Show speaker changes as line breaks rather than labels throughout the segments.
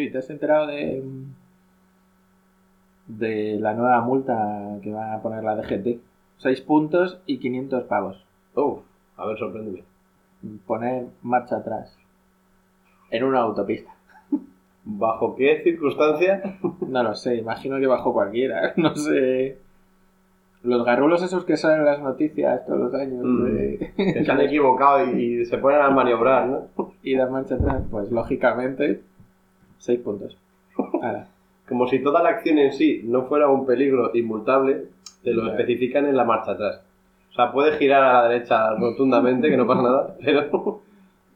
¿y te has enterado de. de la nueva multa que va a poner la DGT? 6 puntos y 500 pavos.
Uf, a ver, sorpréndeme.
Poner marcha atrás. En una autopista.
¿Bajo qué circunstancia?
No lo sé, imagino que bajo cualquiera. No sé. Los garrulos esos que salen en las noticias todos los años
Mm.
de
Que se han equivocado y, y se ponen a maniobrar, ¿no?
y dar marcha atrás, pues lógicamente 6 puntos. Ahora,
Como si toda la acción en sí no fuera un peligro inmultable, te lo especifican en la marcha atrás. O sea, puedes girar a la derecha rotundamente, que no pasa nada, pero...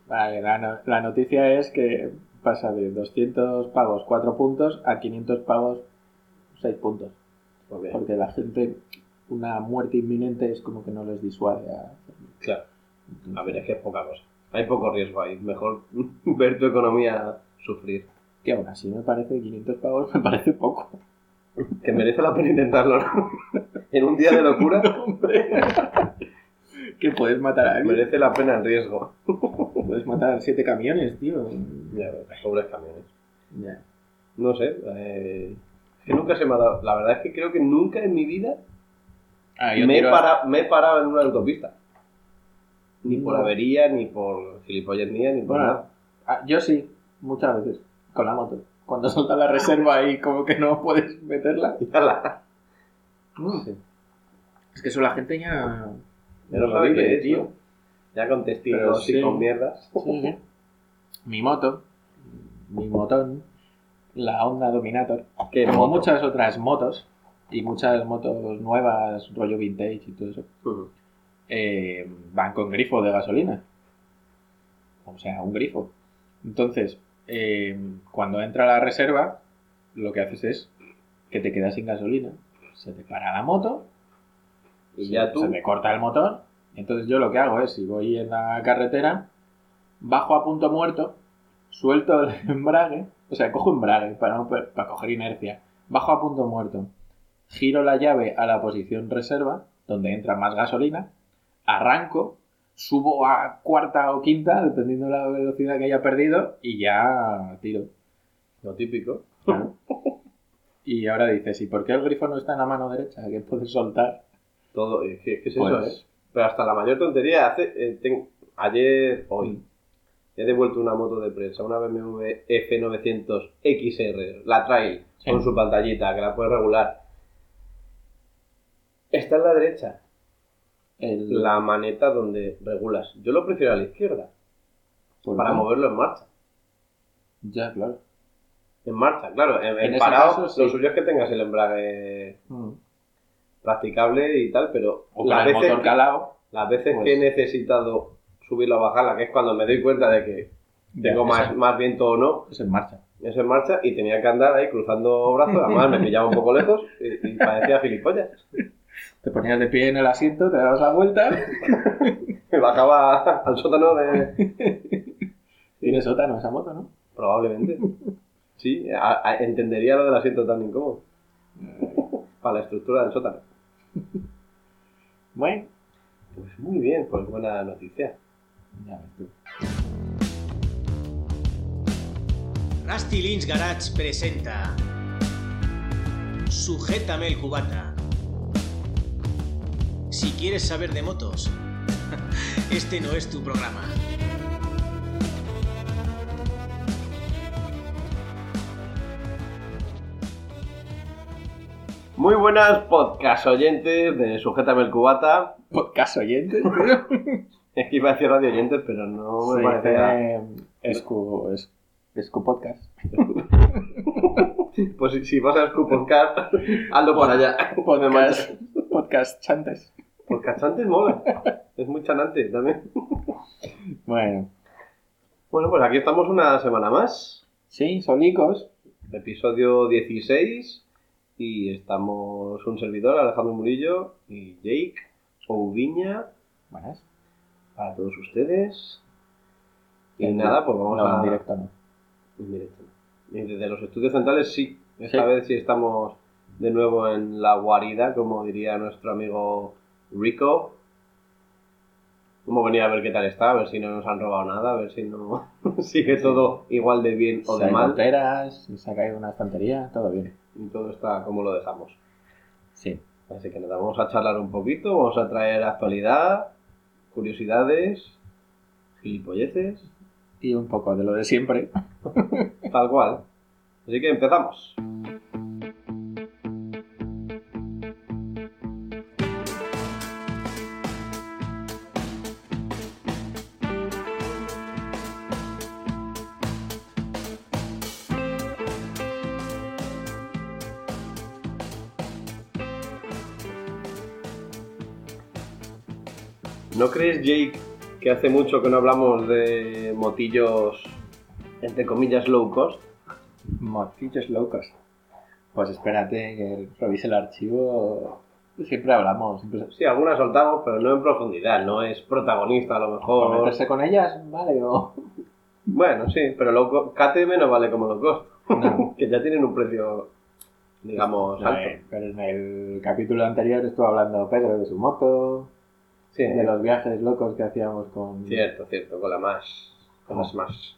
vale, la, no- la noticia es que pasa de 200 pavos 4 puntos a 500 pavos 6 puntos. Porque la gente, una muerte inminente es como que no les disuade a.
Claro. A ver, es que es poca cosa. Hay poco riesgo ahí. Mejor ver tu economía sufrir.
Que aún así me parece 500 pavos, me parece poco.
Que merece la pena intentarlo, ¿no? En un día de locura,
que puedes matar a alguien.
merece la pena el riesgo.
Puedes matar 7 camiones, tío.
Ya, pobres camiones.
Ya.
No sé, eh, es que nunca se me ha dado. La verdad es que creo que nunca en mi vida
Ah,
me he, para- me he parado en una autopista. Ni por avería, ni por gilipollas mía, ni por
Bueno,
nada.
ah, yo sí, muchas veces, con la moto. Cuando solta la reserva y como que no puedes meterla. Sí. Es que eso la gente ya...
Ya no
lo
sabe
vive,
qué es, ¿no? Ya con
Pero
testigos
sí.
y con mierdas.
Sí. Mi moto, mi motón, la Honda Dominator,
Que
como muchas otras motos y muchas motos nuevas, rollo vintage y todo eso, eh, van con grifo de gasolina. O sea, un grifo. Entonces, eh, cuando entra la reserva, lo que haces es que te quedas sin gasolina. Se te para la moto
Y
se-
ya tú.
se me corta el motor. Entonces yo lo que hago es, si voy en la carretera, bajo a punto muerto, suelto el embrague, o sea, cojo embrague para, para coger inercia, bajo a punto muerto, giro la llave a la posición reserva, donde entra más gasolina, arranco, subo a cuarta o quinta, dependiendo de la velocidad que haya perdido, y ya tiro.
Lo típico.
Claro. Y ahora dices, ¿y por qué el grifo no está en la mano derecha? Que puedes soltar.
Todo. ¿Qué, qué es
Pues-
eso, eh? Pero hasta la mayor tontería hace. eh, ten- ayer, hoy, he devuelto una moto de prensa, una BMW F900 XR, la trail,
Sí.
con su pantallita, que la puedes regular. Está en la derecha,
El-
la maneta donde regulas. Yo lo prefiero a la izquierda,
¿Por
para
qué?
moverlo en marcha.
Ya, claro.
En marcha, claro. En,
En
en
ese
parado,
caso, sí.
lo suyo es que tengas el embrague
Mm.
practicable y tal, pero
O
las veces,
motor calado.
las veces
pues-
que he necesitado subirlo o bajarla, que es cuando me doy cuenta de que tengo
Ya,
más, más viento o no,
Es en marcha.
es en marcha y tenía que andar ahí cruzando brazos, además me pillaba un poco lejos y, y parecía gilipollas.
Te ponías de pie en el asiento, te dabas la vuelta.
Me bajaba al sótano de...
Tiene sótano esa moto, ¿no?
Probablemente. Sí, a- a- entendería lo del asiento tan incómodo. Para la estructura del sótano.
Bueno.
Pues muy bien, pues buena noticia.
Ya ves tú.
Rusty Lynch Garage presenta Sujétame el cubata. Si quieres saber de motos, este no es tu programa.
Muy buenas podcast oyentes de Sujétame el Cubata.
Podcast oyentes.
Es que iba a decir radio oyentes, pero no me
Se
parecía...
dice Escu, es, Escu Podcast.
Pues si, si vas a Scoop Podcast, hazlo por allá.
Podcast, podcast chantes.
Podcast antes mola. Es muy chanante también.
Bueno.
Bueno, pues aquí estamos una semana más.
Sí, solicos.
Episodio 16. Y estamos un servidor, Alejandro Murillo y Jake Ouviña
Buenas.
para todos ustedes. Y
En
nada, pues vamos
no,
a...
en directo no.
En directo. Y desde los estudios centrales sí. Esta
Sí.
vez sí estamos de nuevo en la guarida, como diría nuestro amigo Rico. Hemos venido a ver qué tal está, a ver si no nos han robado nada, a ver si no sigue todo igual de bien o de
hay
mal.
se ha caído una estantería, todo bien.
Y todo está como lo dejamos.
Sí.
Así que nada, vamos a charlar un poquito, vamos a traer actualidad, curiosidades, gilipolleces,
Y un poco de lo de siempre.
tal cual. Así que empezamos. ¿No crees, Jake, que hace mucho que no hablamos de motillos, entre comillas, low cost?
Motillos locos. Pues espérate que revise el archivo. Siempre hablamos. Siempre...
Sí, algunas soltamos, pero no en profundidad, no es protagonista a lo
¿Por
mejor.
meterse con ellas? Vale, o.
Bueno, sí, pero low co- KTM no vale como low cost,
No.
que ya tienen un precio, digamos,
No,
alto.
eh, pero en el capítulo anterior estuvo hablando Pedro de su moto,
Sí,
de los viajes locos que hacíamos con.
cierto, cierto, con la más, con la Smash.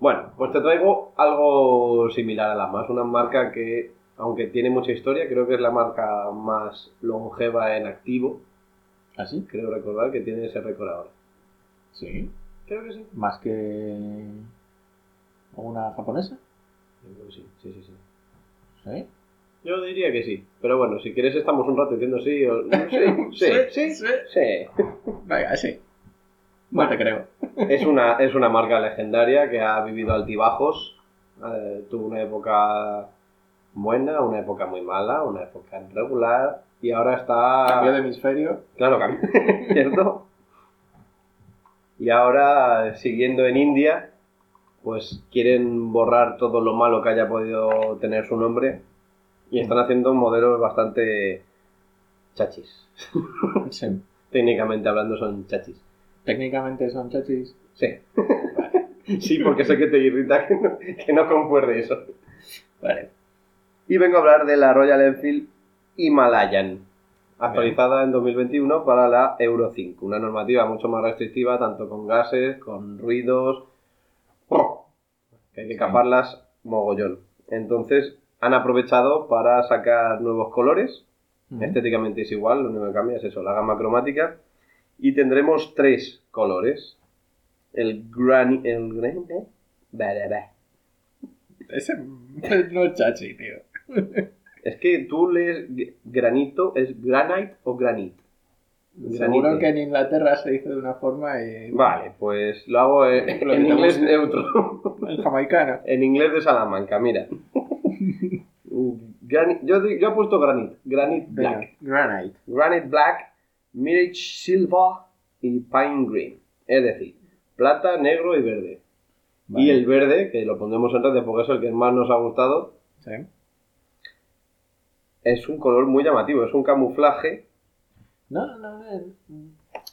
Bueno, pues te traigo algo similar a la más, una marca que, aunque tiene mucha historia, creo que es la marca más longeva en activo.
¿Así?
Creo recordar que tiene ese récord ahora.
Sí.
Creo que sí.
Más que. una japonesa.
Yo creo que sí, sí, sí, sí.
¿Sí?
Yo diría que sí. Pero bueno, si quieres estamos un rato diciendo sí o... Sí, sí, sí,
sí.
sí.
Venga, sí. No te creo.
Es una, es una marca legendaria que ha vivido altibajos. Eh, tuvo una época buena, una época muy mala, una época regular. Y ahora está...
Cambio de hemisferio.
Claro, cambio. ¿Cierto? Y ahora, siguiendo en India, pues quieren borrar todo lo malo que haya podido tener su nombre y están haciendo modelos bastante chachis.
Sí.
Técnicamente hablando son chachis.
Técnicamente son chachis.
Sí. Sí, porque sé que te irrita que no, que no concuerde eso.
Vale.
Y vengo a hablar de la Royal Enfield Himalayan, actualizada en 2021 para la Euro 5, una normativa mucho más restrictiva, tanto con gases, con ruidos, que hay que caparlas mogollón. Entonces, han aprovechado para sacar nuevos colores, estéticamente es igual, lo único que cambia es eso, la gama cromática, y tendremos tres colores. El grani... El gran- ¿eh?
Ese no es chachi, tío.
Es que tú lees granito, ¿es granite o granite?
Seguro
Granite.
que en Inglaterra se dice de una forma y.
Vale, pues lo hago en, en inglés neutro.
El jamaicano.
en inglés de Salamanca, mira. Grani- yo, yo he puesto granite, granite
Venga,
black.
Granite.
Granite black, mirage silver y pine green. Es decir, plata, negro y verde.
Vale.
Y el verde, que lo pondremos en red porque es el que más nos ha gustado,
Sí.
es un color muy llamativo, es un camuflaje
No, no, eh,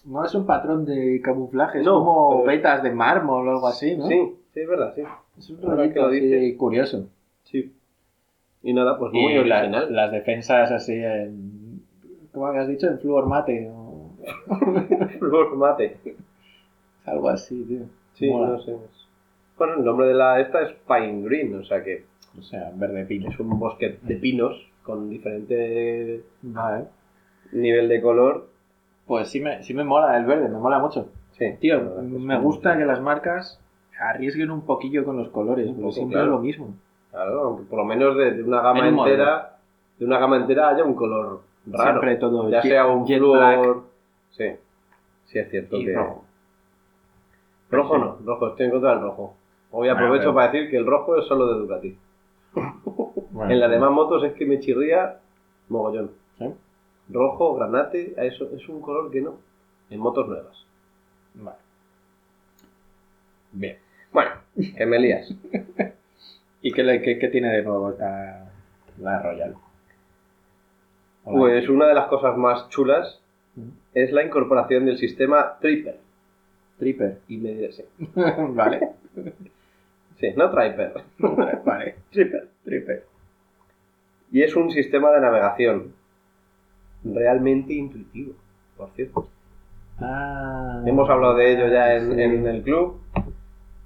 no es un patrón de camuflaje, es
No,
como vetas de mármol o algo así, ¿no?
Sí, sí, es verdad, sí.
Es un curioso.
Sí. Y nada, pues muy
y la-
original.
las defensas así en. ¿Cómo habías dicho? En flúor mate o
Flor mate.
algo así, tío.
Sí,
Mola.
no sé. Bueno, el nombre de la esta es Pine Green, o sea que
O sea, verde pino.
es un bosque de pinos con diferente
Vale.
nivel de color.
Pues sí me, sí me mola el verde, me mola mucho.
Sí.
Tío, me gusta que las marcas arriesguen un poquillo con los colores, porque siempre
claro.
es lo mismo.
Claro, aunque por lo menos de, de una gama
En un modelo.
entera, de una gama entera haya un color raro.
Siempre todo
ya
jet-
sea un
jet
flúor. Sí. Sí, es cierto
y
que.
rojo.
Rojo
Sí.
no, rojo, estoy en contra del rojo. Hoy
Bueno,
aprovecho
pero-
para decir que el rojo es solo de Ducati.
Bueno,
En las demás motos es que me chirría mogollón.
¿sí?
Rojo, granate, eso es un color que no. En motos nuevas.
Vale. Bien.
Bueno, que me lías.
¿Y qué, qué- qué tiene de nuevo esta, la Royal?
Pues una de las cosas más chulas
Mm.
es la incorporación del sistema Tripper.
Tripper.
Y me diré, sí.
vale.
Sí, no Tripper.
vale.
Tripper.
Tripper.
Y es un sistema de navegación realmente intuitivo, por cierto.
Ah.
Hemos hablado de ello ya en,
Sí.
en el club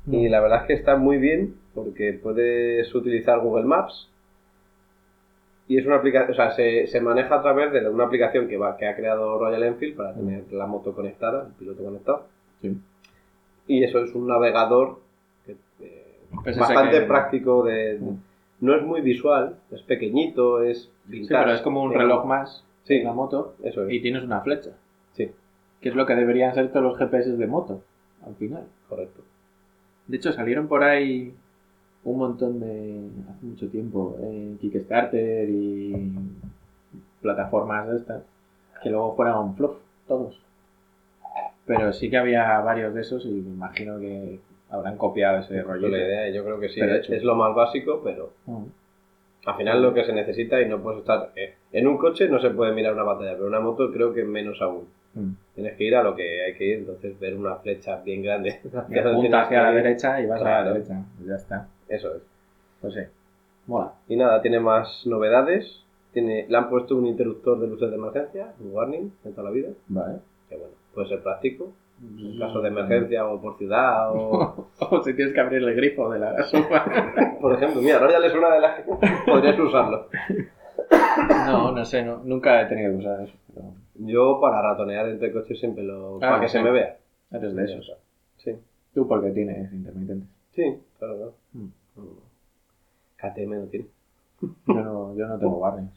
y la verdad es que está muy bien porque puedes utilizar Google Maps y es una aplicación, o sea, se, se maneja a través de una aplicación que, va, que ha creado Royal Enfield para tener la moto conectada, el piloto conectado.
Sí.
Y eso es un navegador que, eh,
Pues
bastante
que-
práctico, de,
Mm.
no es muy visual, es pequeñito, es
Sí,
vintage.
pero es como un reloj más
Sí.
en la moto
Eso es,
y tienes una flecha.
sí,
Que es lo que deberían ser todos los GPS de moto, al final.
correcto.
De hecho, salieron por ahí un montón de. hace mucho tiempo, en Kickstarter y plataformas de estas, que luego fueron fluff, todos. Pero sí que había varios de esos y me imagino que habrán copiado ese rollo.
la idea, yo creo que sí,
Pero
es, lo más básico, pero
Mm.
al final lo que se necesita y no puedes estar... eh, en un coche no se puede mirar una pantalla, pero una moto creo que menos aún.
Mm.
Tienes que ir a lo que hay que ir, entonces ver una flecha bien grande. hacia
hacia la derecha y vas a la derecha. y Ya está.
Eso es.
Pues sí. Mola.
Y nada, tiene más novedades. Tiene, le han puesto un interruptor de luces de emergencia, un warning de toda la vida,
Vale.
que bueno, puede ser práctico. En caso de emergencia o por ciudad o...
O si tienes que abrir el grifo de la sopa.
Por ejemplo, mira, Royal es una de las que podrías usarlo.
no, no sé, no- nunca he tenido que usar eso. Pero
Yo para ratonear entre coches siempre lo...
Ah,
para que
sí.
se me vea.
eres de esos.
Sí,
Tú porque tienes intermitentes.
sí, claro, claro.
Mm.
KTM no tiene.
Yo no, yo no tengo warnings.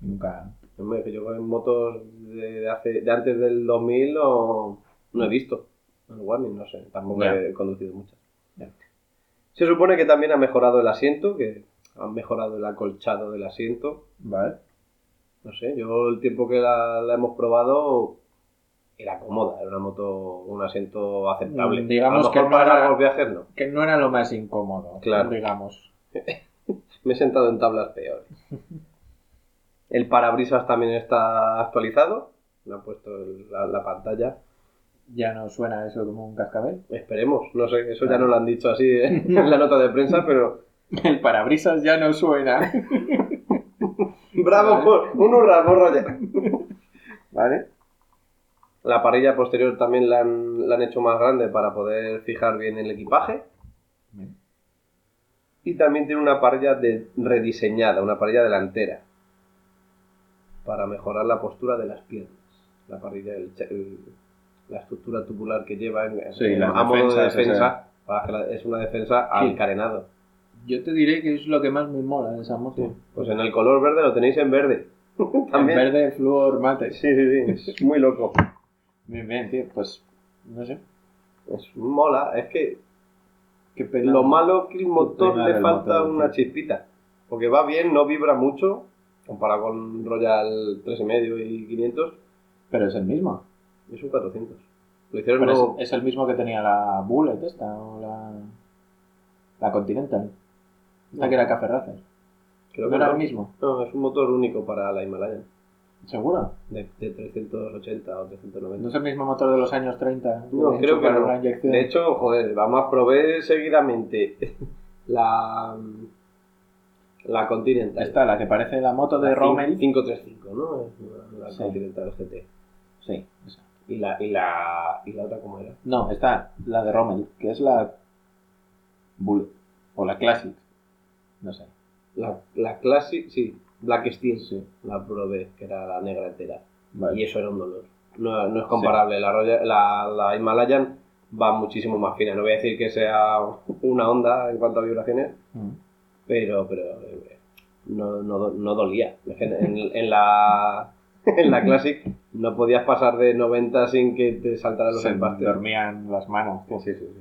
Nunca.
Hombre, que yo en motos de, de hace, de antes del 2000 no, no he visto el warning, no sé, tampoco he conducido muchas. Se supone que también ha mejorado el asiento, que han mejorado el acolchado del asiento.
Vale.
No sé, yo el tiempo que la, la hemos probado era cómoda, era una moto, un asiento aceptable.
Mm, digamos
a lo
que
mejor
no
para
era-
largos viajes no.
Que no era lo más incómodo.
Claro.
Digamos.
Me he sentado en tablas peores. El parabrisas también está actualizado. Le han puesto la, la pantalla.
Ya no suena eso como un cascabel.
Esperemos, no sé, eso ya no lo han dicho así ¿eh? en la nota de prensa, pero.
El parabrisas ya no suena.
¡Bravo! ¡Un hurra por Roger!
¿Vale?
La parrilla posterior también la han, la han hecho más grande para poder fijar bien el equipaje. Y también tiene una parrilla de- rediseñada, una parrilla delantera. Para mejorar la postura de las piernas. La parrilla, el che- el- la estructura tubular que lleva en,
Sí,
en- a modo de defensa. para que la- es una defensa al carenado.
Yo te diré que es lo que más me mola de esa moto.
Pues en el color verde lo tenéis en verde.
En
También.
verde flúor mate.
Sí, sí, sí. Es muy loco.
Bien, bien, tío. Pues no sé.
Es mola. Es que
pena.
lo malo que el motor le falta
motor,
una
tío.
chispita. Porque va bien, no vibra mucho. Comparado con Royal 3,5 y 500.
Pero es el mismo.
Es un 400. Lo hicieron
Pero es, es el mismo que tenía la Bullet esta o la. La Continental. Esta que era Café Racer.
Creo
¿No
que
era
no.
el mismo?
No, es un motor único para la Himalayan.
¿Seguro?
De, de 380 o 390.
¿No es el mismo motor de los años 30?
No, creo que no.
una inyección?
De hecho, joder, vamos a probar seguidamente la, la Continental.
Esta, la que parece la moto de
La
Rommel.
535, ¿no? Es la
Sí.
Continental GT.
Sí, esa.
¿Y la, y, la, ¿Y la otra cómo era?
No, está la de Rommel, que es la Bullet. O la Classic. No sé.
La, la Classic, sí, Black Steel.
Sí.
La probé, que era la negra entera.
Vale.
Y eso era un dolor. No, no es comparable. La, Royal- la, la Himalayan va muchísimo más fina. No voy a decir que sea una onda en cuanto a vibraciones,
Mm.
pero, pero eh, no, no, no dolía. En, en la, en la Classic no podías pasar de 90 sin que te saltaran los
Se
empastes.
dormían las manos.
Sí, sí, sí, sí.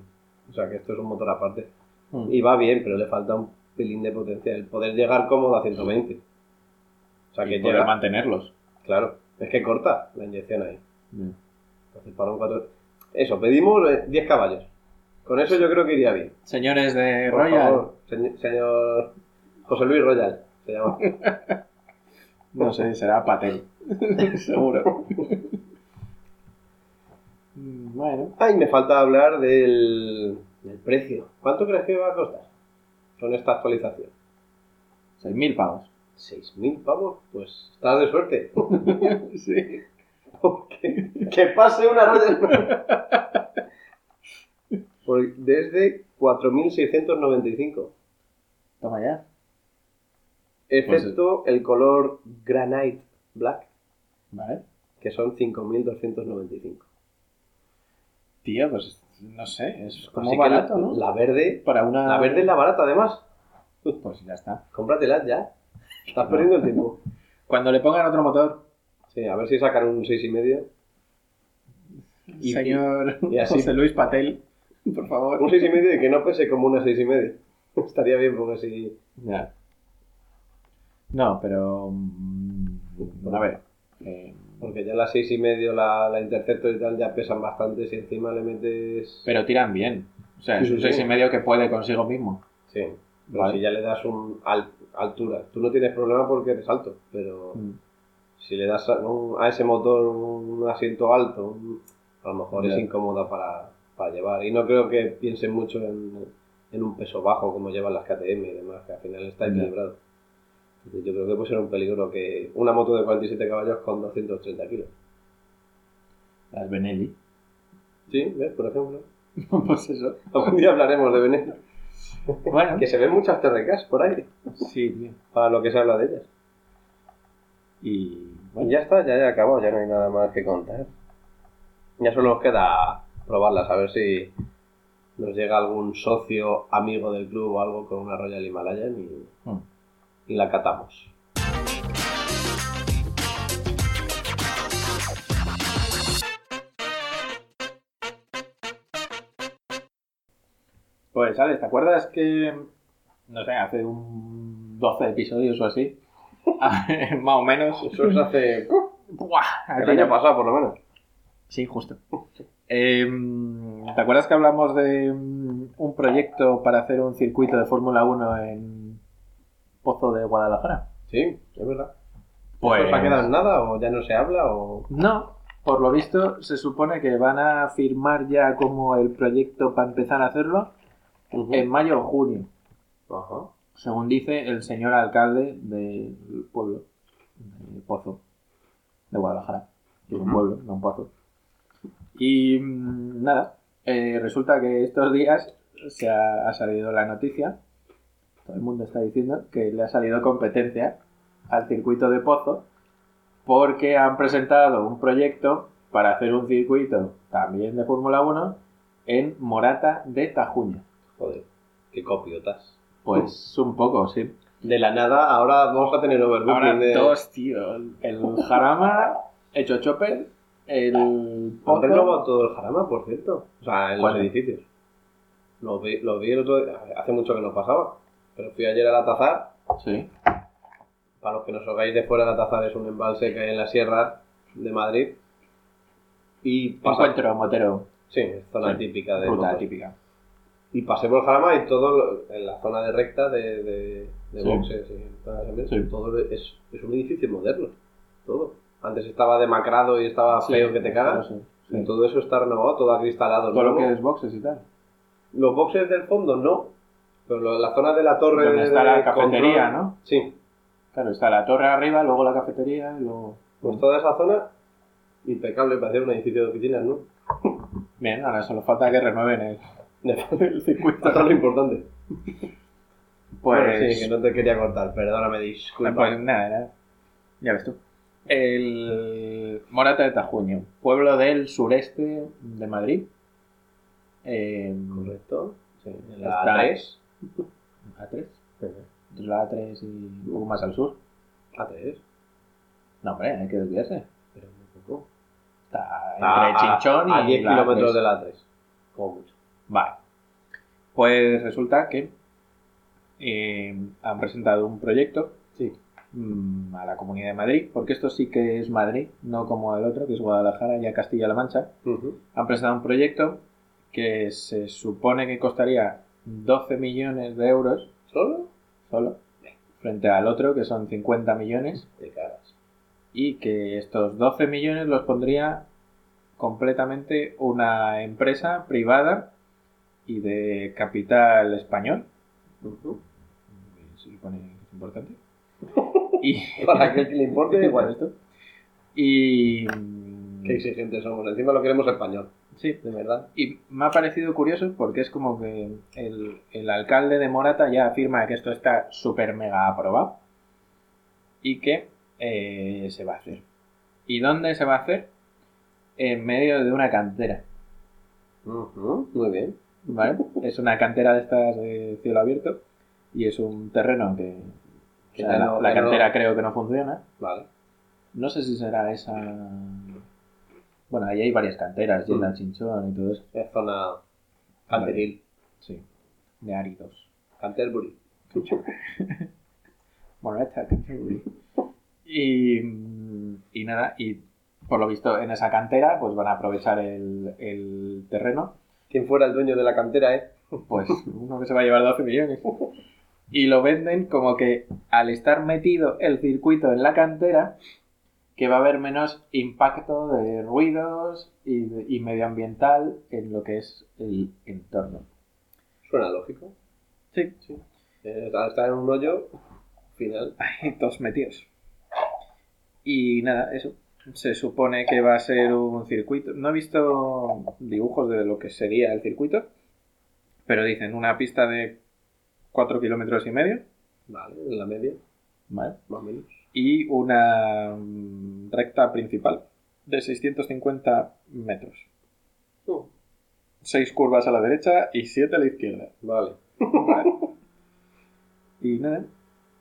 O sea que esto es un motor aparte.
Mm.
Y va bien, pero le falta un pelín de potencia. El poder llegar cómodo a 120. O sea que
poder
llega.
mantenerlos.
Claro, es que corta la inyección ahí.
Mm.
Entonces para un 4. Eso, pedimos eh, 10 caballos. Con eso yo creo que iría bien.
Señores de
Por
Royal,
favor, señor, señor José Luis Royal, se llama.
no sé, será Patel. Seguro. Mm, bueno,
Ay, me falta hablar del, del precio. ¿Cuánto crees que va a costar con esta actualización?
6.000 pavos.
¿6.000 pavos? Pues estás de suerte.
sí.
que, que pase una. Por- Desde 4.695.
Toma ya.
Excepto el color Granite Black,
Vale.
que son 5.295.
Tío, pues no sé, es como
Así
barato,
la,
¿no?
la verde.
Para una...
La verde es la barata, además.
Pues ya está.
Cómpratela ya. Estás perdiendo el tiempo.
Cuando le pongan otro motor,
Sí, a ver si sacan un 6,5. Y-
señor
y así-
José Luis Patel, por favor.
Un 6,5 y que no pese como una 6,5. Estaría bien porque si.
Ya. No, pero... mm, A ver. eh,
Porque ya la 6,5, la, la Interceptor y tal ya pesan bastante. Si encima le metes.
pero tiran bien. O sea,
Sí,
es un
sí,
seis
sí.
y medio que puede consigo mismo.
Sí. Pero
Vale.
si ya le das un al- altura. Tú no tienes problema porque eres alto. Pero
Mm.
si le das a, un- a ese motor un asiento alto, a lo mejor es incómoda para, para llevar. Y no creo que piensen mucho en, en un peso bajo como llevan las KTM y demás, que al final está equilibrado. Yo creo que puede ser un peligro que una moto de 47 caballos con 230 kilos.
Las Benelli.
Sí, ¿ves? Por ejemplo.
pues eso.
Algún día hablaremos de Benet.
Bueno,
Que se ven muchas TRKs por ahí,
sí,
para lo que se habla de ellas.
Y
Y
bueno,
ya está, ya he acabado, ya no hay nada más que contar. Ya solo nos queda probarlas, a ver si nos llega algún socio, amigo del club o algo con una Royal Himalayan y,
mm.
y la catamos.
Pues, Alex, ¿te acuerdas que, no sé, hace un 12 episodios o así, más o menos,
Eso es hace...
¡buah!
el año pasado, por lo menos.
Sí, justo. Em, ¿Te acuerdas que hablamos de mm, un proyecto para hacer un circuito de Fórmula 1 en Pozo de Guadalajara?
Sí, es verdad.
Pues-
¿Eso se ha quedado en nada o ya no se habla o...?
No, por lo visto se supone que van a firmar ya como el proyecto para empezar a hacerlo en mayo o junio, según dice el señor alcalde del pueblo de Pozo de Guadalajara. que Es un pueblo, no un pozo. Y mm, nada, eh, resulta que estos días se ha, ha salido la noticia, todo el mundo está diciendo que le ha salido competencia al circuito de Pozo porque han presentado un proyecto para hacer un circuito también de Fórmula 1 en Morata de Tajuña.
Joder, qué copiotas.
Pues un poco, sí.
De la nada, ahora vamos a tener overbooking
Ahora
de...
dos, tío. El Jarama, hecho chopper, el Pozo...
renovado todo el Jarama, por cierto. O sea, en los edificios. Lo vi, lo vi el otro día. Hace mucho que no pasaba. Pero fui ayer al Atazar.
Sí.
Para los que nos oigáis de fuera, el Atazar es un embalse que hay en la sierra de Madrid. Y pasa...
Encuentro motero,
Sí, es zona
Sí.
típica de
ruta típica.
Y pasé por Jarama y todo lo- en la zona de recta de, de, de
Sí.
boxes y
Sí.
todo es, es un edificio moderno. Todo. Antes estaba demacrado y estaba feo que te cagas. Y todo eso está renovado, todo acristalado.
Todo lo
nuevo.
que es boxes y tal.
Los boxes del fondo no, pero lo- la zona de la torre
Donde
de,
está la cafetería,
control-
¿no?
Sí,
Claro, está la torre arriba, luego la cafetería, y luego...
pues toda esa zona impecable para hacer un edificio de oficinas, ¿no?
Bien, ahora solo falta que renueven el, el circuito.
Esto es lo importante.
Pues,
Bueno, sí, que no te quería cortar, perdóname, disculpa.
pues nada, nada. Ya ves tú. El Morata de Tajuño, pueblo del sureste de Madrid. Eh,
Correcto. Sí, en la A3.
A3. Entre la A3 y un poco más al sur.
A3.
No, hombre, hay que desviarse.
Pero muy poco.
Está
Está
entre Chinchón
a,
y
a 10
la
kilómetros
A3.
de la A3. Como mucho.
Vale. Pues resulta que eh, han presentado un proyecto
Sí.
mm, a la Comunidad de Madrid, porque esto sí que es Madrid, no como el otro, que es Guadalajara y a Castilla-La Mancha. Han presentado un proyecto que se supone que costaría 12 millones de euros
¿Solo?
solo, frente al otro, que son 50 millones,
Te cagas.
y que estos 12 millones los pondría completamente una empresa privada y de capital español.
Ujú.
Se supone que es importante. Y,
Para que le importe,
Igual esto. Y mm,
Qué exigentes somos. Encima lo queremos español,
sí.
de verdad.
Y me ha parecido curioso porque es como que el, el alcalde de Morata ya afirma que esto está súper mega aprobado y que eh, se va a hacer. ¿Y dónde se va a hacer? En medio de una cantera.
Muy bien.
¿Vale? Es una cantera de estas de cielo abierto y es un terreno que. o
Que
sea,
no-
la
no-
cantera creo que no funciona.
Vale.
No sé si será esa. Bueno, ahí hay varias canteras,
Mm.
Chinchón y todo eso.
Es zona canteril.
Sí, de áridos.
Canterbury.
Bueno, esta es Canterbury. Y, y nada, y por lo visto en esa cantera pues van a aprovechar el, el terreno.
Quien fuera el dueño de la cantera, ¿eh?
Pues uno que se va a llevar 12 millones. Y lo venden como que al estar metido el circuito en la cantera, que va a haber menos impacto de ruidos y, de- y medioambiental en lo que es el entorno.
Suena lógico.
Sí,
Eh, al estar en un hoyo, final.
Hay dos metidos. Y nada, eso. Se supone que va a ser un circuito. No he visto dibujos de lo que sería el circuito, pero dicen una pista de 4 kilómetros y medio,
Vale, en la media,
¿vale?
más o menos.
Y una mm, recta principal de 650 metros.
Uh,
Seis curvas a la derecha y siete a la izquierda.
vale.
Vale. Y nada,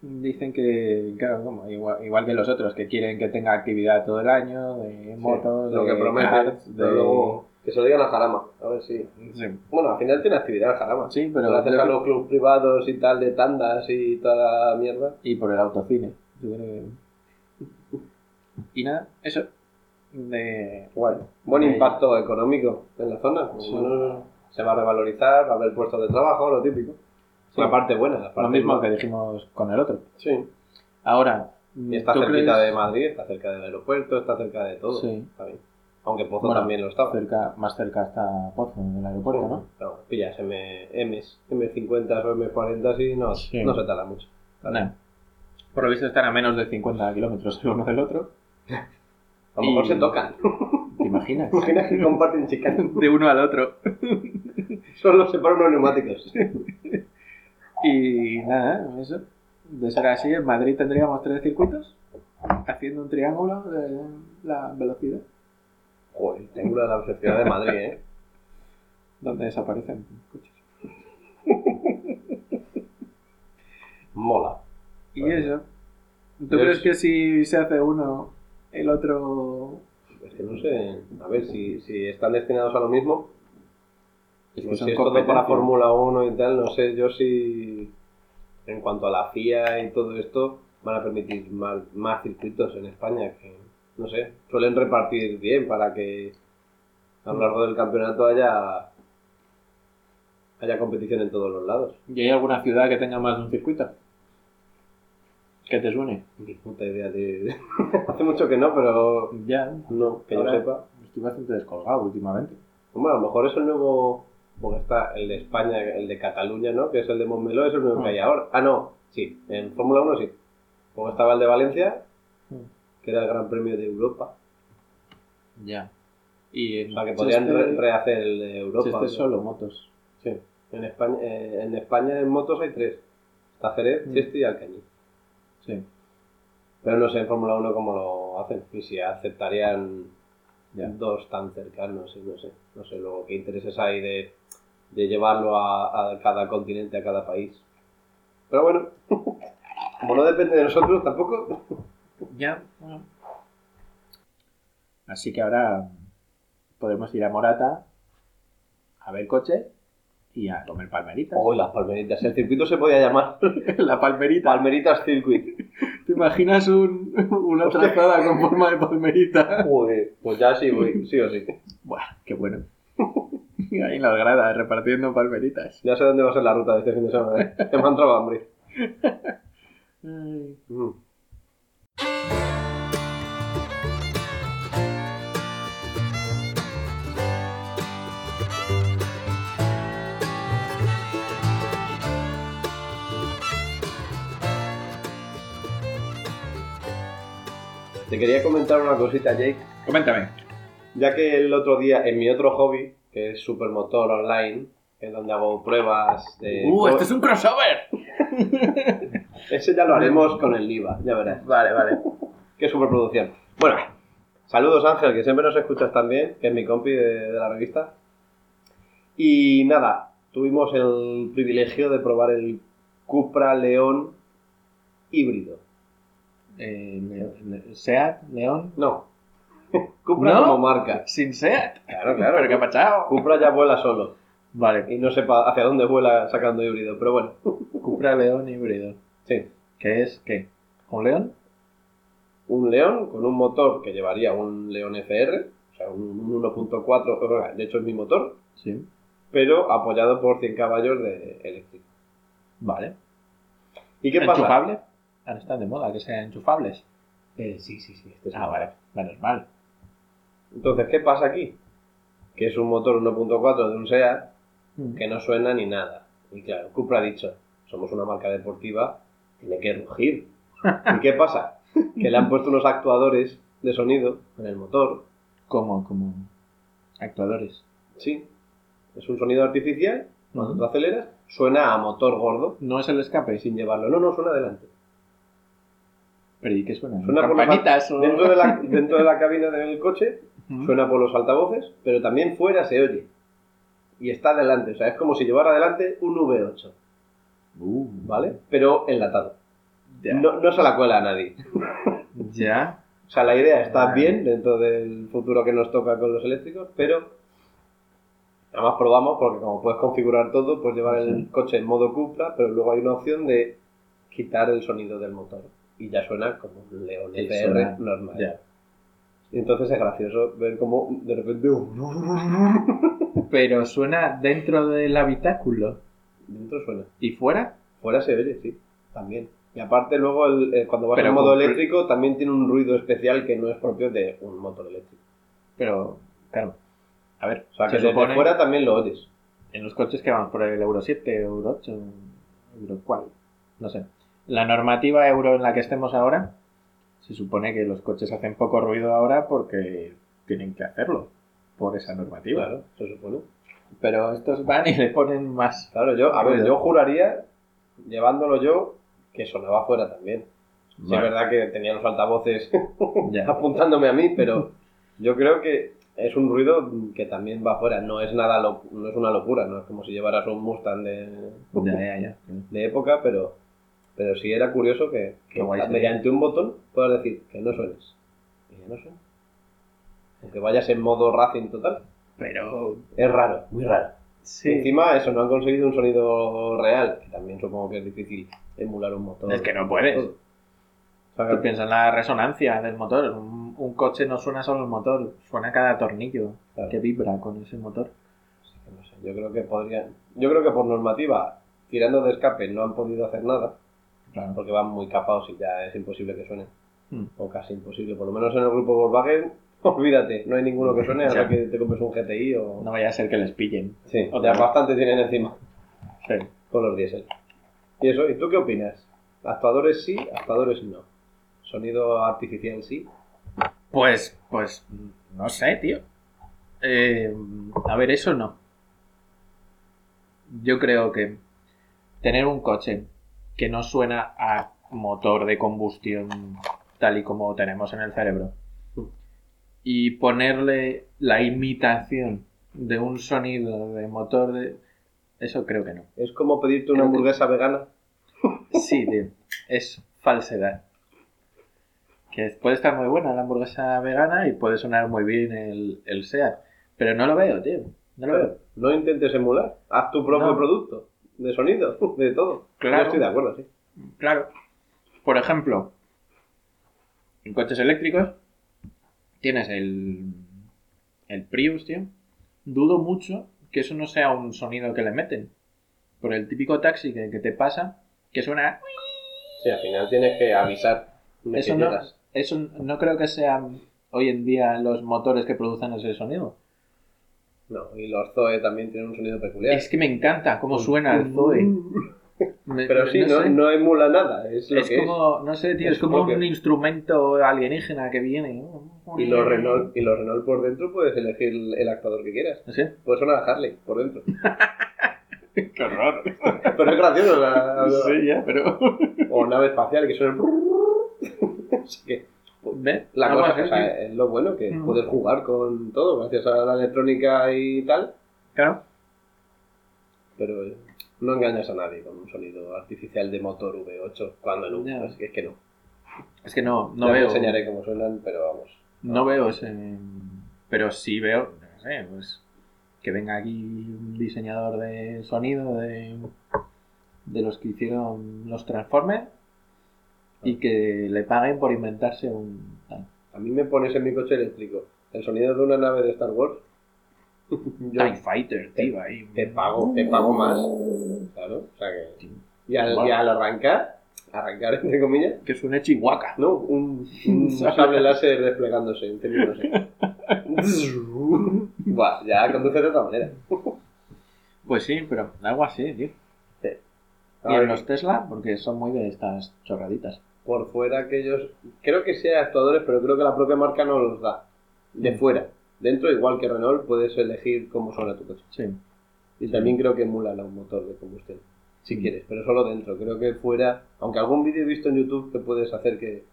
dicen que, claro, como, igual, igual que los otros, que quieren que tenga actividad todo el año, de motos,
lo
de
que promete.
karts, de...
Luego que se lo digan a Jarama. A ver si.
Sí,
Bueno, al final tiene actividad Jarama.
Sí, pero...
Gracias a los clubes privados y tal, de tandas y toda la mierda.
Y por el autocine. Y nada, eso. De...
Guay. Buen impacto económico en la zona.
Sí.
se va a revalorizar, va a haber puestos de trabajo, lo típico.
Sí.
La parte buena. La parte
Lo mismo que dijimos con el otro.
Sí.
Ahora,
Y está
¿tú
cerquita
crees-
de Madrid, está cerca del aeropuerto, está cerca de todo.
Sí.
Está bien. Aunque Pozo
Bueno,
también lo estaba.
cerca, más cerca está Pozo, del aeropuerto, ¿no?
No, pillas M, Ms, M50 o M40 y no,
Sí.
no se tarda mucho.
Nah. Por lo visto están a menos de 50 kilómetros el uno del otro.
A lo mejor
Y-
se tocan.
¿Te imaginas?
Imagina que comparten chicas.
de uno al otro.
Solo separan unos neumáticos.
Y nada, eso. De ser así, en Madrid tendríamos tres circuitos haciendo un triángulo de la velocidad
Joder, tengo la velocidad de Madrid, ¿eh?
donde desaparecen coches.
Mola.
Y
Bueno.
eso. ¿Tú
Yo
crees
es-
que si se hace uno, el otro...
Es que no sé, a ver si, si están destinados a lo mismo.
Son
es todo para. Fórmula 1 y tal, no sé yo si en cuanto a la FIA y todo esto van a permitir más, más circuitos en España que, no sé, suelen repartir bien para que a lo largo del campeonato haya haya competición en todos los lados.
¿Y hay alguna ciudad que tenga más de un circuito? Que te suene.
Ni puta idea de... Hace mucho que no, pero
Ya,
no, que yo sepa.
estoy bastante descolgado últimamente.
Hombre, a lo mejor es el nuevo. Porque está el de España, el de Cataluña, ¿no? Que es el de Montmeló, es el nuevo que hay ahora. Ah, no, sí, en Fórmula 1 sí. Como estaba el de Valencia, que era el Gran Premio de Europa.
Ya. Y
sea, que podrían
Cheste-
re- rehacer el de Europa.
Cheste
¿no?
solo motos.
Sí. En España, eh, en España en motos hay tres. Está Jerez,
Mm.
Cheste y Alcañiz.
Sí.
Pero no sé en Fórmula 1 cómo lo hacen. Y si aceptarían Dos tan cercanos, y no sé. No sé luego qué intereses hay de, de llevarlo a, a cada continente, a cada país. Pero bueno, como no depende de nosotros tampoco.
Ya, bueno. Así que ahora podemos ir a Morata a ver coche y a comer palmeritas.
Oh, las palmeritas. El circuito se podía llamar
La palmerita.
Palmeritas Circuit.
¿Te imaginas un, una trazada con forma de palmerita?
Joder, pues ya sí, voy, sí o sí.
Buah, qué bueno. Y ahí en las gradas repartiendo palmeritas.
Ya sé dónde va a ser la ruta de este fin de semana. ¿eh? Que me ha entrado hambre.
Ay.
Mm. Te quería comentar una cosita, Jake.
Coméntame.
Ya que el otro día, en mi otro hobby, que es Supermotor Online, es donde hago pruebas de...
¡Uh, este es un crossover!
Ese ya lo haremos con el IVA, ya verás.
Vale, vale.
Qué superproducción. Bueno, saludos Ángel, que siempre nos escuchas también, que es mi compi de, de la revista. Y nada, tuvimos el privilegio de probar el Cupra León híbrido.
Eh, Le- ¿Seat? ¿León?
No, Cupra
¿No?
como marca.
¿Sin Seat?
Claro, claro.
¿Pero qué ha pasado?
Cupra ya vuela solo.
Vale,
Y no sepa hacia dónde vuela sacando híbrido, pero bueno.
Cupra León híbrido.
Sí.
¿Qué es? ¿Qué? ¿Un león?
Un León con un motor que llevaría un León FR, o sea, un 1.4, de hecho es mi motor,
Sí.
pero apoyado por 100 caballos de eléctrico.
Vale.
¿Y qué pasa?
¿Enchufable? Ahora están de moda que sean enchufables.
Eh, sí, sí, sí. este es
Ah, vale. Menos mal.
Entonces, ¿qué pasa aquí? Que es un motor 1.4 de un SEAT
Mm.
que no suena ni nada. Y claro, Cupra ha dicho, somos una marca deportiva, tiene que rugir. ¿Y qué pasa? Que le han puesto unos actuadores de sonido en el motor.
Como, como actuadores.
Sí, es un sonido artificial. Cuando
Ujú.
tú aceleras, suena a motor gordo
No es el escape,
sin llevarlo. No, no, suena adelante.
Pero ¿y qué suena?
Suena por
¿Campanitas o...?
dentro, de la, dentro de la cabina del coche, suena por los altavoces, pero también fuera se oye. Y está adelante, o sea, es como si llevara adelante un V8,
Uh,
¿vale? Pero enlatado.
Ya.
No, no se la cuela a nadie.
Ya.
O sea, la idea está bien dentro del futuro que nos toca con los eléctricos, pero además probamos porque como puedes configurar todo, puedes llevar el
Sí.
coche en modo Cupra, pero luego hay una opción de quitar el sonido del motor y ya suena como un León
suena-
normal. Y entonces es gracioso ver cómo de repente
Pero suena dentro del habitáculo.
dentro suena.
¿Y fuera?
Fuera se oye, sí, también. Y aparte luego el- eh, cuando vas en modo eléctrico también tiene un ruido especial que no es propio de un motor eléctrico.
Pero, claro. A ver,
O sea, que
se
desde
supone
fuera también lo oyes.
en los coches que vamos por el Euro 7, Euro 8, Euro cuál, no sé. La normativa Euro en la que estemos ahora, se supone que los coches hacen poco ruido ahora porque tienen que hacerlo por esa normativa.
Claro, se supone.
Pero estos van y le ponen más.
Claro, yo, a ver, yo juraría, llevándolo yo, que sonaba afuera también. Sí, es verdad que tenía los altavoces
Ya.
apuntándome a mí, pero yo creo que es un ruido que también va afuera. No es nada no es una locura, no es como si llevaras un Mustang de,
ya, ya.
de época, pero, pero sí era curioso que, que
guay sería.
mediante un botón puedas decir que no suenes. Y que no suena. Aunque vayas en modo racing total.
Pero.
Es raro, muy raro.
Sí.
Encima eso, no han conseguido un sonido real, que también supongo que es difícil emular un motor.
Es que no puedes.
O sea,
Tú
que-
piensas en la resonancia del motor. Un, un coche no suena solo el motor, suena cada tornillo
Claro.
que vibra con ese motor.
no sé, yo creo que podrían... Yo creo que por normativa, tirando de escape, no han podido hacer nada,
Claro.
porque van muy capados y ya es imposible que suene.
Hmm.
O casi imposible. Por lo menos en el grupo Volkswagen, olvídate, no hay ninguno que suene,
Ya.
que te compres un GTI o...
No vaya a ser que les pillen.
Sí,
Otra
ya bastante tienen encima
Sí.
con los diésel. ¿Y eso? ¿Y tú qué opinas? ¿Actuadores sí, actuadores no? ¿Sonido artificial sí?
Pues, pues, no sé, tío. Eh, a ver, eso no. Yo creo que tener un coche que no suena a motor de combustión tal y como tenemos en el cerebro y ponerle la imitación de un sonido de motor de... Eso creo que no.
¿Es como pedirte una
Creo que-
hamburguesa vegana?
Sí, tío. Es falsedad. Que puede estar muy buena la hamburguesa vegana y puede sonar muy bien el, el SEAT. Pero no lo veo, tío. No lo veo.
No intentes emular, haz tu propio
No.
producto de sonido, de todo.
Claro.
Yo estoy de acuerdo, sí.
Claro. Por ejemplo, en coches eléctricos tienes el, el Prius, tío. Dudo mucho que eso no sea un sonido que le meten. Por el típico taxi que, que te pasa, que suena...
Sí, al final tienes que avisar
Eso
que
no, eso no creo que sean hoy en día los motores que producen ese sonido.
No, y los Zoe también tienen un sonido peculiar.
Es que me encanta cómo suena el Zoe. Me-
Pero sí, no,
sé.
no emula nada. Es lo
es
que
como, no sé, tío,
Es
es, como
que-
un instrumento alienígena que viene.
es. Y los, Renault, y los Renault por dentro puedes elegir el, el actuador que quieras.
No sé.
Puede sonar a Harley por dentro.
Qué horror.
Pero es gracioso. la-
sí, ya, pero.
O nave espacial que suena. Así que
¿Ves?
la cosa
así,
o sea,
tío.
es lo bueno, que
Mm.
puedes jugar con todo gracias a la electrónica y tal.
Claro.
Pero eh, no engañas a nadie con un sonido artificial de motor V8 cuando no.
Ya.
Así que es que no.
Es que no, no
Ya te
veo.
enseñaré cómo suenan, pero vamos.
No veo ese. Pero sí veo, no sé, pues. Que venga aquí un diseñador de sonido de. De los que hicieron los Transformers. Y que le paguen por inventarse un.
A mí me pones en mi coche eléctrico el sonido de una nave de Star Wars. Yo
TIE Fighter, tío, ahí.
te pago, te pago más. Claro, o sea que. Y al, y al arrancar, arrancar entre comillas,
Que suene Chihuahua.
¿no? Un, un
Sable.
láser desplegándose, encendiéndose. Buah, ya conduce de otra manera.
Pues sí, pero algo así, tío.
A
Y en los Tesla, porque son muy de estas chorraditas.
Por fuera aquellos. Creo que hay actuadores, pero creo que la propia marca no los da. De fuera. Dentro, igual que Renault, puedes elegir cómo suena tu coche.
Sí.
Y también creo que emulan a un motor de combustión. Si
Mm.
quieres, pero solo dentro. Creo que fuera. Aunque algún vídeo he visto en YouTube que puedes hacer que.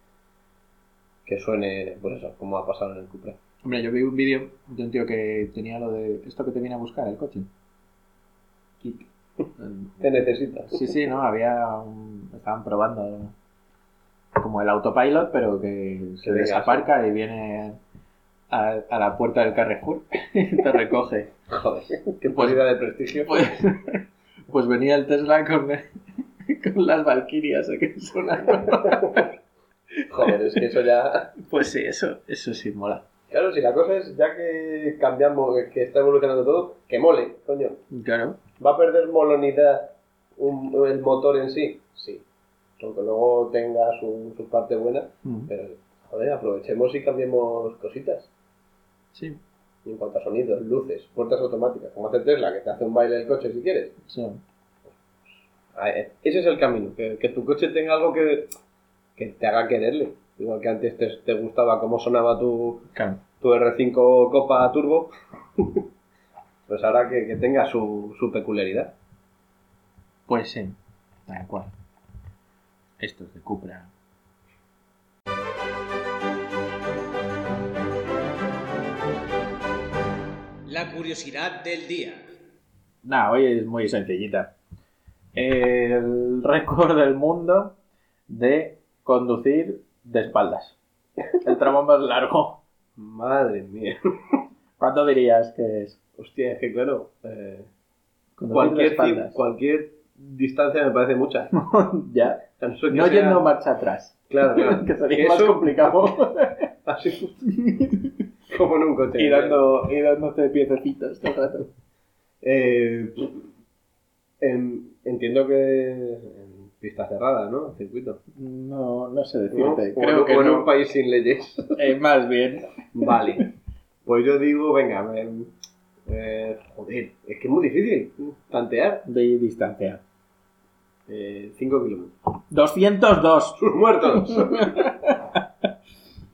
que suene, pues eso, como ha pasado en el Cupra.
Hombre, yo vi un vídeo de un tío que tenía lo de esto que te viene a buscar, el coche. Kik.
Te necesitas.
Sí, sí, no, había un... estaban probando como el autopilot, pero que se desaparca y viene a, a la puerta del Carrefour y te recoge.
Joder, qué
Pues-
de prestigio.
Pues, pues venía el Tesla con, con las Valkyrias ¿eh? que sonaban.
Joder, es que eso ya.
Pues sí, eso, eso sí mola.
Claro, si la cosa es, ya que cambiamos, que está evolucionando todo, que mole, coño.
Claro.
¿Va a perder molonidad un- el motor en sí? Sí. Aunque luego tenga su, su parte buena,
Mm,
pero joder, aprovechemos y cambiemos cositas.
Sí,
Y en cuanto a sonidos, luces, puertas automáticas, como hace Tesla, que te hace un baile del coche si quieres. eh, Ese es el camino, que, que tu coche tenga algo que, que te haga quererle. Igual que antes te, te gustaba cómo sonaba tu, tu R5 Copa Turbo, pues ahora que, que tenga su, su peculiaridad.
Pues sí, tal cual. Esto es de Cupra.
La curiosidad del día.
Nada, hoy es muy sencillita. El récord del mundo de conducir de espaldas. El tramo más largo.
Madre mía.
¿Cuánto dirías que es?
Hostia, es que claro, eh, cualquier,
de espaldas.
ci- cualquier distancia me parece mucha.
ya.
No
No
sea-
yendo marcha atrás.
Claro, claro.
que sería más complicado.
así, como en un coche.
y, dando, y dándote piececitos todo el rato.
Eh, en- entiendo que en pista cerrada, ¿no? Circuito.
No, no sé
¿no?
decirte.
O
Creo que
o en un
no.
país sin leyes.
Eh, más bien.
Vale. Pues yo digo, venga, me- eh, joder, es que es muy difícil tantear.
De distancia.
5 kilómetros.
202.
¡Sus muertos!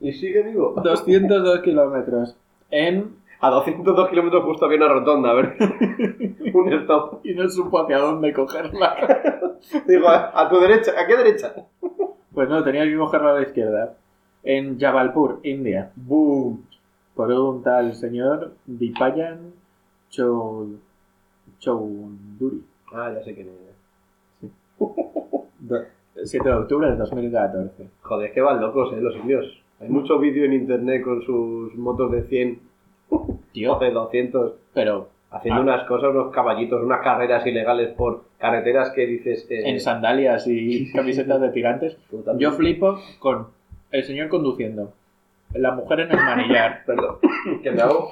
y sigue vivo.
202 kilómetros. En.
A 202 kilómetros justo había una rotonda, a ver. un stop.
Y no supo hacia dónde cogerla.
Digo, a, a tu derecha, ¿a qué derecha?
Pues no, tenía que cogerla a la izquierda. En Jabalpur, India.
¡Boom!
Por un tal señor Dipayan Chou... Choudhury.
Ah, ya sé quién es.
Do- 7 de octubre de 2014.
Joder, es que van locos, ¿eh? Los indios. Hay mucho vídeo en internet con sus motos de 100
Tío,
o de 200
pero
haciendo
Ah.
unas cosas, unos caballitos, unas carreras ilegales por carreteras que dices... eh,
en sandalias y camisetas de tirantes.
totalmente.
Yo flipo con el señor conduciendo, la mujer en el manillar.
Perdón, que me hago...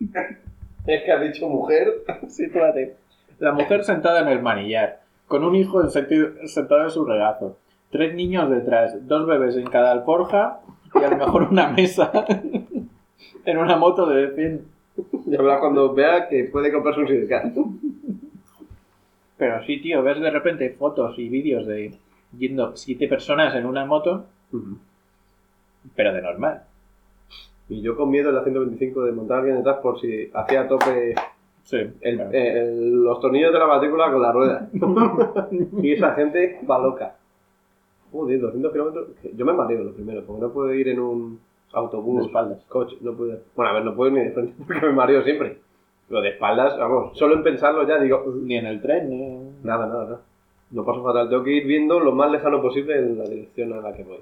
es que has dicho mujer.
Sitúate. La mujer sentada en el manillar, con un hijo sentado en su regazo, tres niños detrás, dos bebés en cada alforja y a lo mejor una mesa en una moto de 100.
Y habla cuando vea que puede comprarse un sidecar.
Pero sí, tío, ves de repente fotos y vídeos de yendo siete personas en una moto, pero de normal.
Y yo con miedo en la 125 de montar a alguien detrás por si hacía tope
Sí.
el-
claro.
eh, los tornillos de la matrícula con la rueda. y esa gente va loca. Joder, 200 kilómetros. Yo me mareo lo primero, porque no puedo ir en un
de
autobús,
espaldas.
coche, no puedo. Bueno, a ver, no puedo ni de frente porque me mareo siempre. Lo de espaldas, vamos, solo en pensarlo ya digo,
Ni en el tren, ni...
nada, nada, nada. Lo paso fatal. Tengo que ir viendo lo más lejano posible en la dirección a la que voy.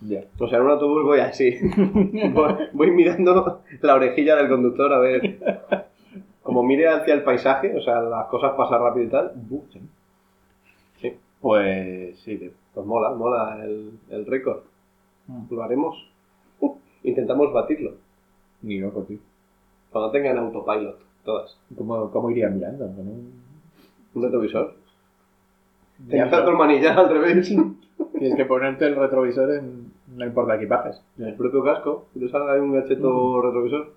Ya.
O sea, en un autobús voy así. voy, voy mirando la orejilla del conductor a ver. Como mire hacia el paisaje, o sea, las cosas pasan rápido y tal. sí. Sí,
Pues sí,
pues mola, mola el, el récord.
Mm.
Lo haremos. Intentamos batirlo.
Ni loco, tío.
Cuando tengan autopilot, todas.
¿Cómo, cómo iría mirando? Con un...
Un retrovisor. Tenías otro manillar al revés.
Tienes que ponerte el retrovisor en... No importa equipajes.
En el propio casco, que te ahí un gacheto retrovisor.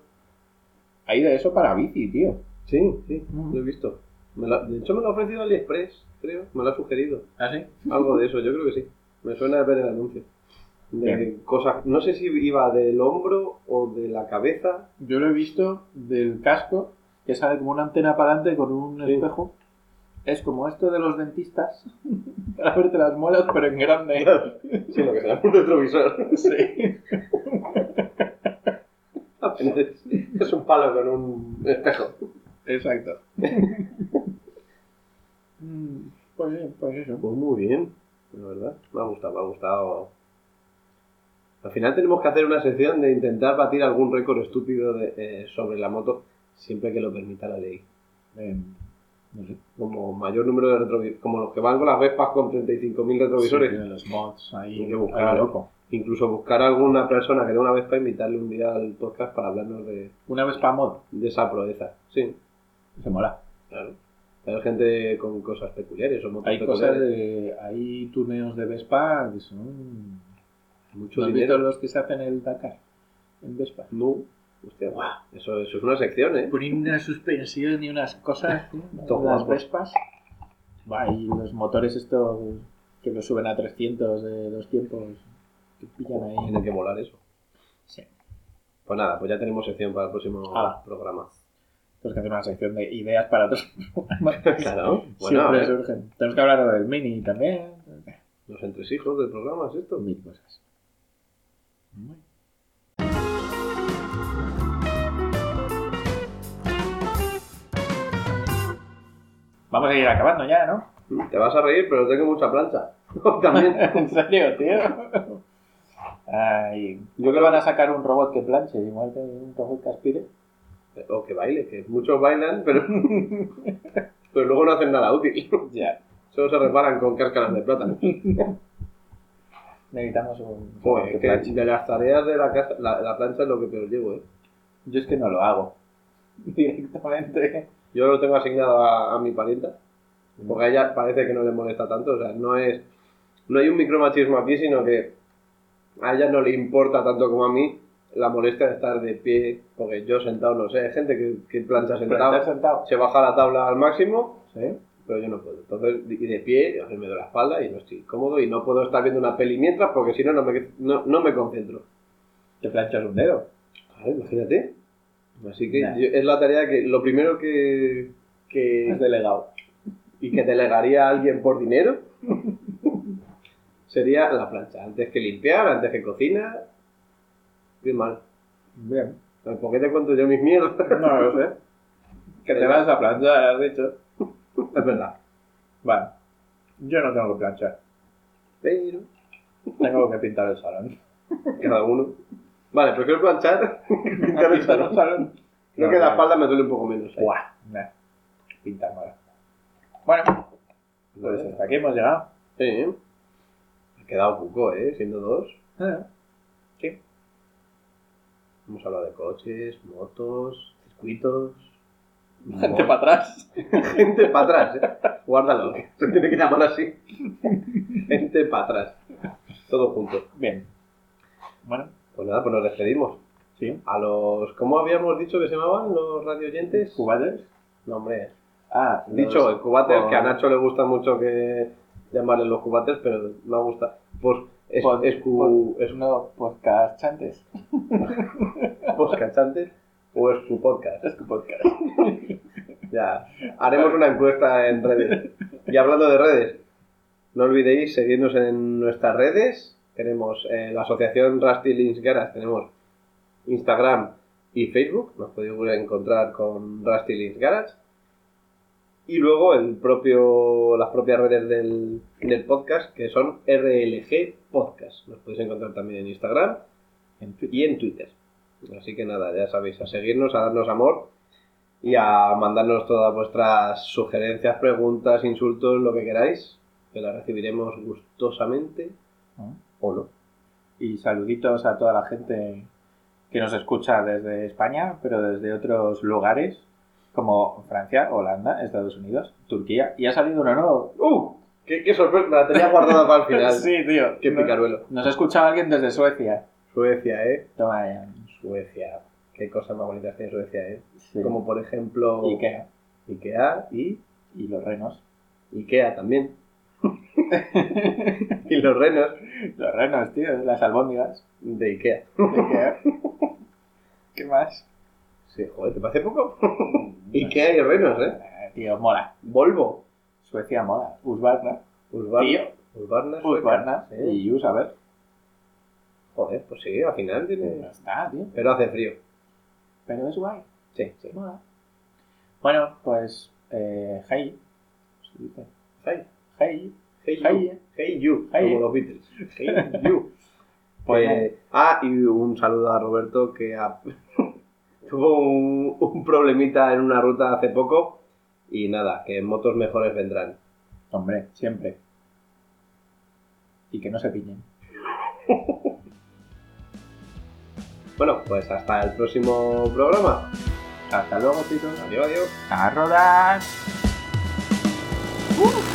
Hay de eso para bici, tío.
Sí, sí, lo he visto. Me de hecho, me lo ha ofrecido AliExpress, creo. Me lo ha sugerido.
¿Ah, sí?
Algo de eso, yo creo que sí. Me suena ver el anuncio. De
Bien.
cosas, no sé si iba del hombro o de la cabeza.
Yo lo he visto del casco, que sale como una antena para adelante con un
Sí.
espejo. Es como esto de los dentistas, para verte las muelas, pero en grande.
Sí, lo que se llama un retrovisor.
Sí.
Es, un palo con un espejo.
Exacto. Mm, pues sí, pues eso.
Pues muy bien, la verdad. Me ha gustado, me ha gustado. Al final tenemos que hacer una sección de intentar batir algún récord estúpido de, eh, sobre la moto, siempre que lo permita la ley.
Eh, no sé.
Como mayor número de retrovisores, como los que van con las Vespas con 35.000 retrovisores.
Sí, los mods ahí.
Hay que buscar,
a lo
¿eh?
loco.
Incluso buscar a alguna persona que tenga una Vespa e invitarle un día al podcast para hablarnos de,
Una Vespa mod.
de esa proeza. Sí,
Se mola.
claro. Hay gente con cosas peculiares o motos
Hay cosas
peculiares.
de. Hay tuneos de Vespa que son.
Mucho
¿No has
dinero.
visto los que se hacen el Dakar? En Vespa.
No. Hostia, eso, eso es una sección, ¿eh?
Ponen una suspensión y unas cosas,
Todo
las. Vespas. Buah, y los motores estos que los suben a 300 de dos tiempos, que pillan ahí.
Tiene que volar eso.
Sí.
Pues nada, pues ya tenemos sección para el próximo programa.
Tenemos que hacer una sección de ideas para otros programas.
Claro. Bueno,
Siempre
ver,
surgen. Tenemos que hablar del mini también.
los entresijos del programa es esto.
Mil cosas. Vamos a ir acabando ya, ¿no?
Te vas a reír, pero tengo mucha plancha. También.
¿En serio, tío? Ay, yo creo que van a sacar un robot que planche, igual que un robot que aspire.
O que baile, que muchos bailan, pero, pero luego no hacen nada útil.
Ya.
Solo se reparan con cáscaras de plátano.
Necesitamos un
Joder,
que planche.
de las tareas de la casa, la, la plancha es lo que peor llevo, ¿eh?
Yo es que no lo hago. Directamente.
Yo lo tengo asignado a, a mi parienta, porque a ella parece que no le molesta tanto, o sea, no es... No hay un micromachismo aquí, sino que a ella no le importa tanto como a mí la molestia de estar de pie, porque yo sentado no sé, hay gente que, que plancha sentado,
sentado.
se baja la tabla al máximo,
¿Sí?
pero yo no puedo. Entonces, y de pie, a mí me duele la espalda y no estoy cómodo y no puedo estar viendo una peli mientras, porque si no, no me, no, no me concentro.
Te planchas un dedo.
Claro, imagínate. Así que
Nah.
yo- es la tarea que, lo primero que, que
Es delegado.
y que delegaría a alguien por dinero sería la plancha. Antes que limpiar, antes que cocinar. Bien mal.
Bien.
¿Por qué te cuento yo mis mierdas?
No lo sé. Que te vas a planchar, has dicho.
es verdad.
Vale. Yo no tengo que planchar.
Pero
Tengo que pintar el salón.
cada uno. Vale, prefiero planchar que pintar el salón.
salón.
Creo
No,
que la espalda me duele un poco menos. ¿eh?
Buah. Nah. Pintar mola. Bueno, pues hasta aquí hemos llegado.
Sí, ¿eh? Ha quedado poco, ¿eh? Siendo dos.
Ah, Sí.
Hemos hablado de coches, motos, circuitos.
Gente para atrás.
Gente para atrás, ¿eh? Guárdalo, se tiene que llamar así. Gente para atrás. Todo junto.
Bien. Bueno,
Pues nada, pues nos despedimos.
sí.
A los. ¿Cómo habíamos dicho que se llamaban los radioyentes?
Cubates.
No, hombre.
Ah,
Dicho,
los-
el cubater,
por-
que a Nacho le gusta mucho que llamarle los cubates, pero me gusta. Pues es,
por-
es, cu-
por-
es
no, podcast chantes.
podcachantes o es tu podcast.
Es tu podcast.
Ya, haremos una encuesta en redes. Y hablando de redes, no olvidéis seguirnos en nuestras redes. Tenemos eh, la asociación Rusty Links Garage, tenemos Instagram y Facebook. Nos podéis encontrar con Rusty Links Garage. Y luego el propio, las propias redes del, del podcast, que son RLG Podcast. Nos podéis encontrar también en Instagram y en Twitter. Así que nada, ya sabéis, a seguirnos, a darnos amor y a mandarnos todas vuestras sugerencias, preguntas, insultos, lo que queráis, que las recibiremos gustosamente
Ah.
o no.
Y saluditos a toda la gente que nos escucha desde España, pero desde otros lugares, como Francia, Holanda, Estados Unidos, Turquía. Y ha salido uno nuevo.
¡Uh! ¡Qué, qué sorpresa! Me la tenía guardada para el final.
Sí, tío.
¡Qué picaruelo!
Nos ha escuchado alguien desde Suecia.
Suecia, ¿eh?
Toma ya.
Suecia. Qué cosas más bonitas tiene Suecia, ¿eh?
Sí.
Como por ejemplo...
Ikea.
Ikea y
Y los renos.
Ikea también. y los renos
Los renos, tío. Las albóndigas.
de Ikea.
de Ikea. ¿Qué más?
Sí, joder, ¿te parece poco? Y renos, ¿eh?
Eh, tío, mola.
Volvo.
Suecia mola. Husqvarna.
Husqvarna.
Tío.
Husqvarna. Sí.
Y Us, a ver.
Joder, pues sí, al final tiene...
Ya está, tío.
Pero hace frío.
Pero es guay.
Sí, sí.
Mola. Bueno, pues. Eh, hey.
Hey,
Hey.
hey you.
Hey.
Hey you,
Hey.
como los Beatles. Hey you.
Pues
Que- ah, y un saludo a Roberto que ha- tuvo un, un problemita en una ruta hace poco y nada, que motos mejores vendrán.
Hombre, siempre. Y que no se piñen.
Bueno, pues hasta el próximo programa.
Hasta luego, chicos.
Adiós, adiós.
A rodar. Buah.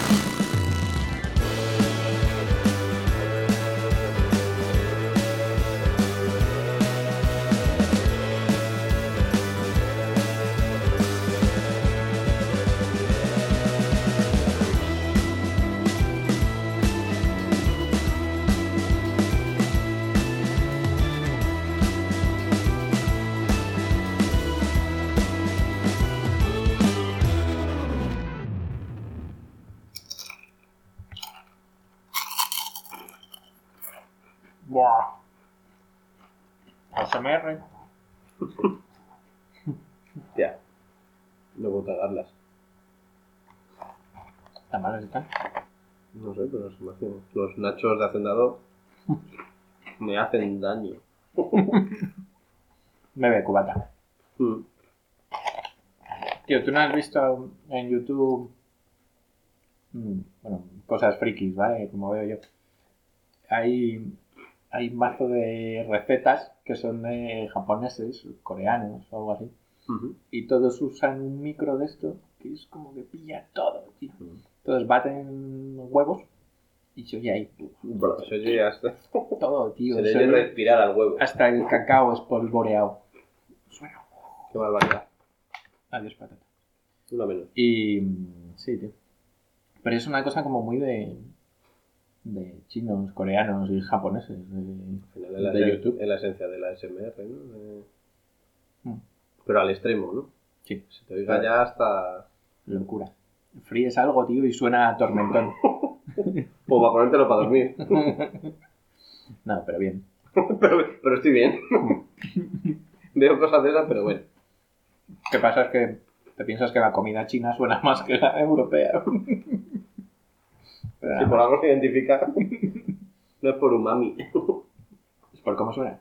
No sé, pero se me hacen- los nachos de hacendado me hacen daño.
Bebe cubata.
Mm.
Tío, ¿tú no has visto en YouTube mm, bueno, cosas frikis, ¿vale? Como veo yo. Hay, hay un mazo de recetas que son de japoneses, coreanos o algo así. Y todos usan un micro de esto que es como que pilla todo, tío. Entonces baten huevos y se oye ahí
Bueno, eso ya está.
todo, tío.
Se
se
debe
oye
respirar al huevo.
hasta el cacao espolvoreado. Suena.
Qué barbaridad.
Adiós, patata.
Una menos.
Y sí, tío. Pero es una cosa como muy de, de chinos, coreanos y japoneses. de-
Al final es la,
De
esen-
YouTube.
es la esencia de la SMR, ¿no? De-
Mm.
Pero al extremo, ¿no?
Sí,
Se te oiga ya hasta...
locura. Fríes algo, tío, y suena a tormentón.
Pues para ponértelo para dormir.
no, pero bien.
pero, pero estoy bien. Veo cosas de esas, pero bueno.
¿Qué pasa? Es que te piensas que la comida china suena más que la europea.
Si por algo se identifica, no es por umami.
es por cómo suena.